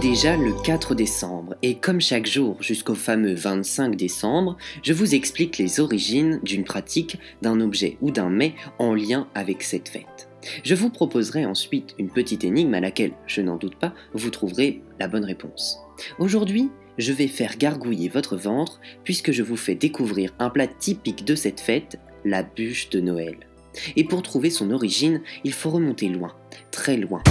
déjà le 4 décembre et comme chaque jour jusqu'au fameux 25 décembre, je vous explique les origines d'une pratique, d'un objet ou d'un mets en lien avec cette fête. Je vous proposerai ensuite une petite énigme à laquelle, je n'en doute pas, vous trouverez la bonne réponse. Aujourd'hui, je vais faire gargouiller votre ventre puisque je vous fais découvrir un plat typique de cette fête, la bûche de Noël. Et pour trouver son origine, il faut remonter loin, très loin.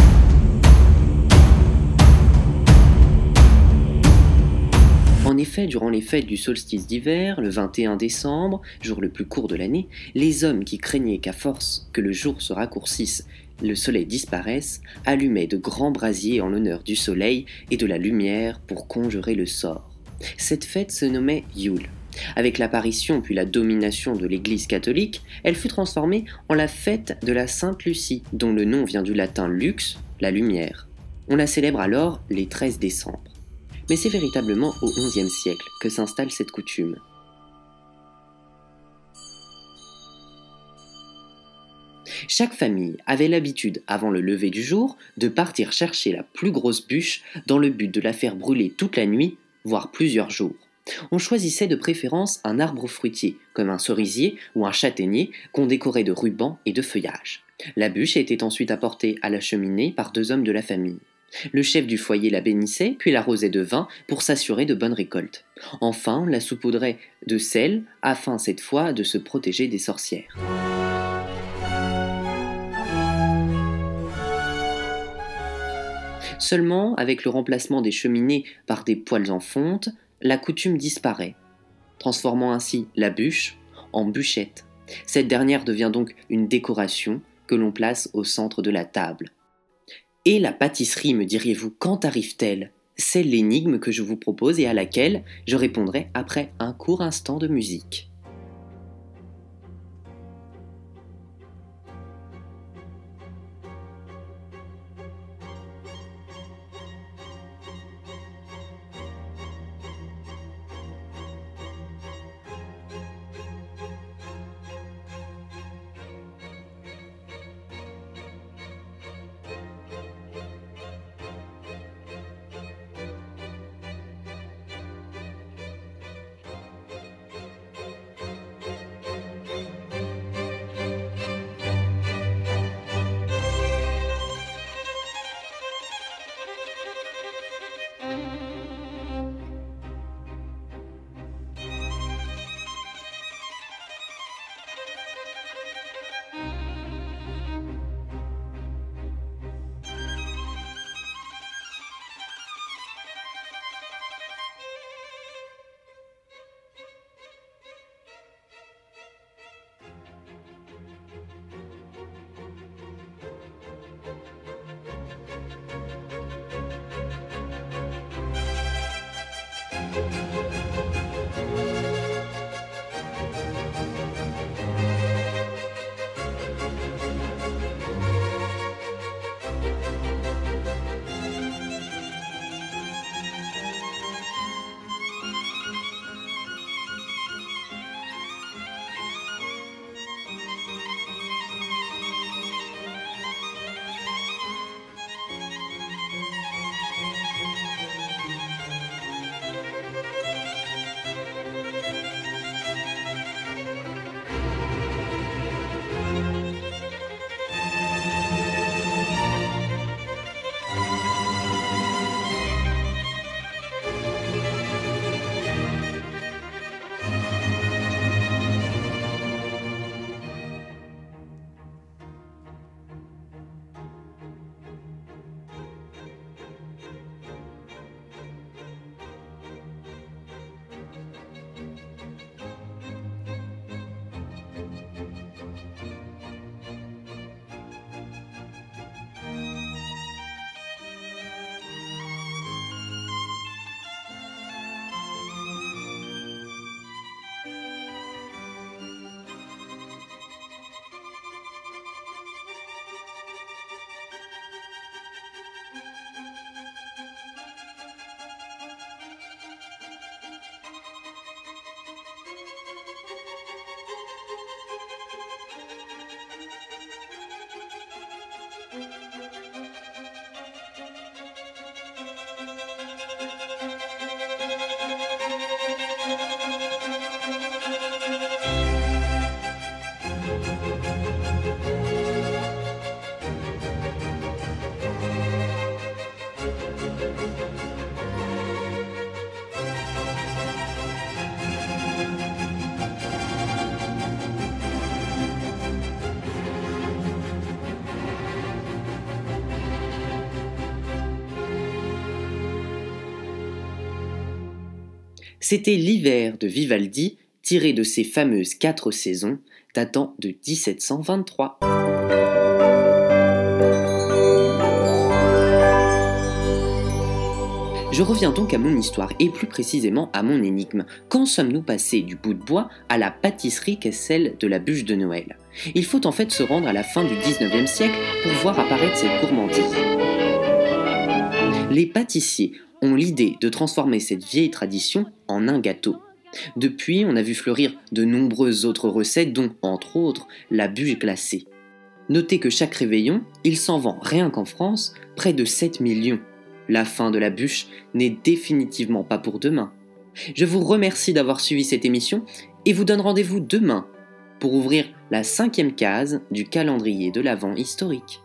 En effet, durant les fêtes du solstice d'hiver, le 21 décembre, jour le plus court de l'année, les hommes qui craignaient qu'à force que le jour se raccourcisse, le soleil disparaisse, allumaient de grands brasiers en l'honneur du soleil et de la lumière pour conjurer le sort. Cette fête se nommait Yule. Avec l'apparition puis la domination de l'Église catholique, elle fut transformée en la fête de la Sainte Lucie, dont le nom vient du latin lux, la lumière. On la célèbre alors les 13 décembre mais c'est véritablement au XIe siècle que s'installe cette coutume. Chaque famille avait l'habitude, avant le lever du jour, de partir chercher la plus grosse bûche dans le but de la faire brûler toute la nuit, voire plusieurs jours. On choisissait de préférence un arbre fruitier, comme un cerisier ou un châtaignier, qu'on décorait de rubans et de feuillages. La bûche était ensuite apportée à la cheminée par deux hommes de la famille. Le chef du foyer la bénissait, puis l'arrosait de vin pour s'assurer de bonnes récoltes. Enfin, on la saupoudrait de sel, afin cette fois de se protéger des sorcières. Seulement, avec le remplacement des cheminées par des poêles en fonte, la coutume disparaît, transformant ainsi la bûche en bûchette. Cette dernière devient donc une décoration que l'on place au centre de la table. Et la pâtisserie, me diriez-vous, quand arrive-t-elle? C'est l'énigme que je vous propose et à laquelle je répondrai après un court instant de musique. C'était l'hiver de Vivaldi, tiré de ses fameuses quatre saisons, datant de 1723. Je reviens donc à mon histoire et plus précisément à mon énigme. Quand sommes-nous passés du bout de bois à la pâtisserie qu'est celle de la bûche de Noël? Il faut en fait se rendre à la fin du 19e siècle pour voir apparaître cette gourmandise. Les pâtissiers l'idée de transformer cette vieille tradition en un gâteau. Depuis, on a vu fleurir de nombreuses autres recettes, dont, entre autres, la bûche glacée. Notez que chaque réveillon, il s'en vend rien qu'en France près de 7 millions. La fin de la bûche n'est définitivement pas pour demain. Je vous remercie d'avoir suivi cette émission et vous donne rendez-vous demain pour ouvrir la cinquième case du calendrier de l'Avent historique.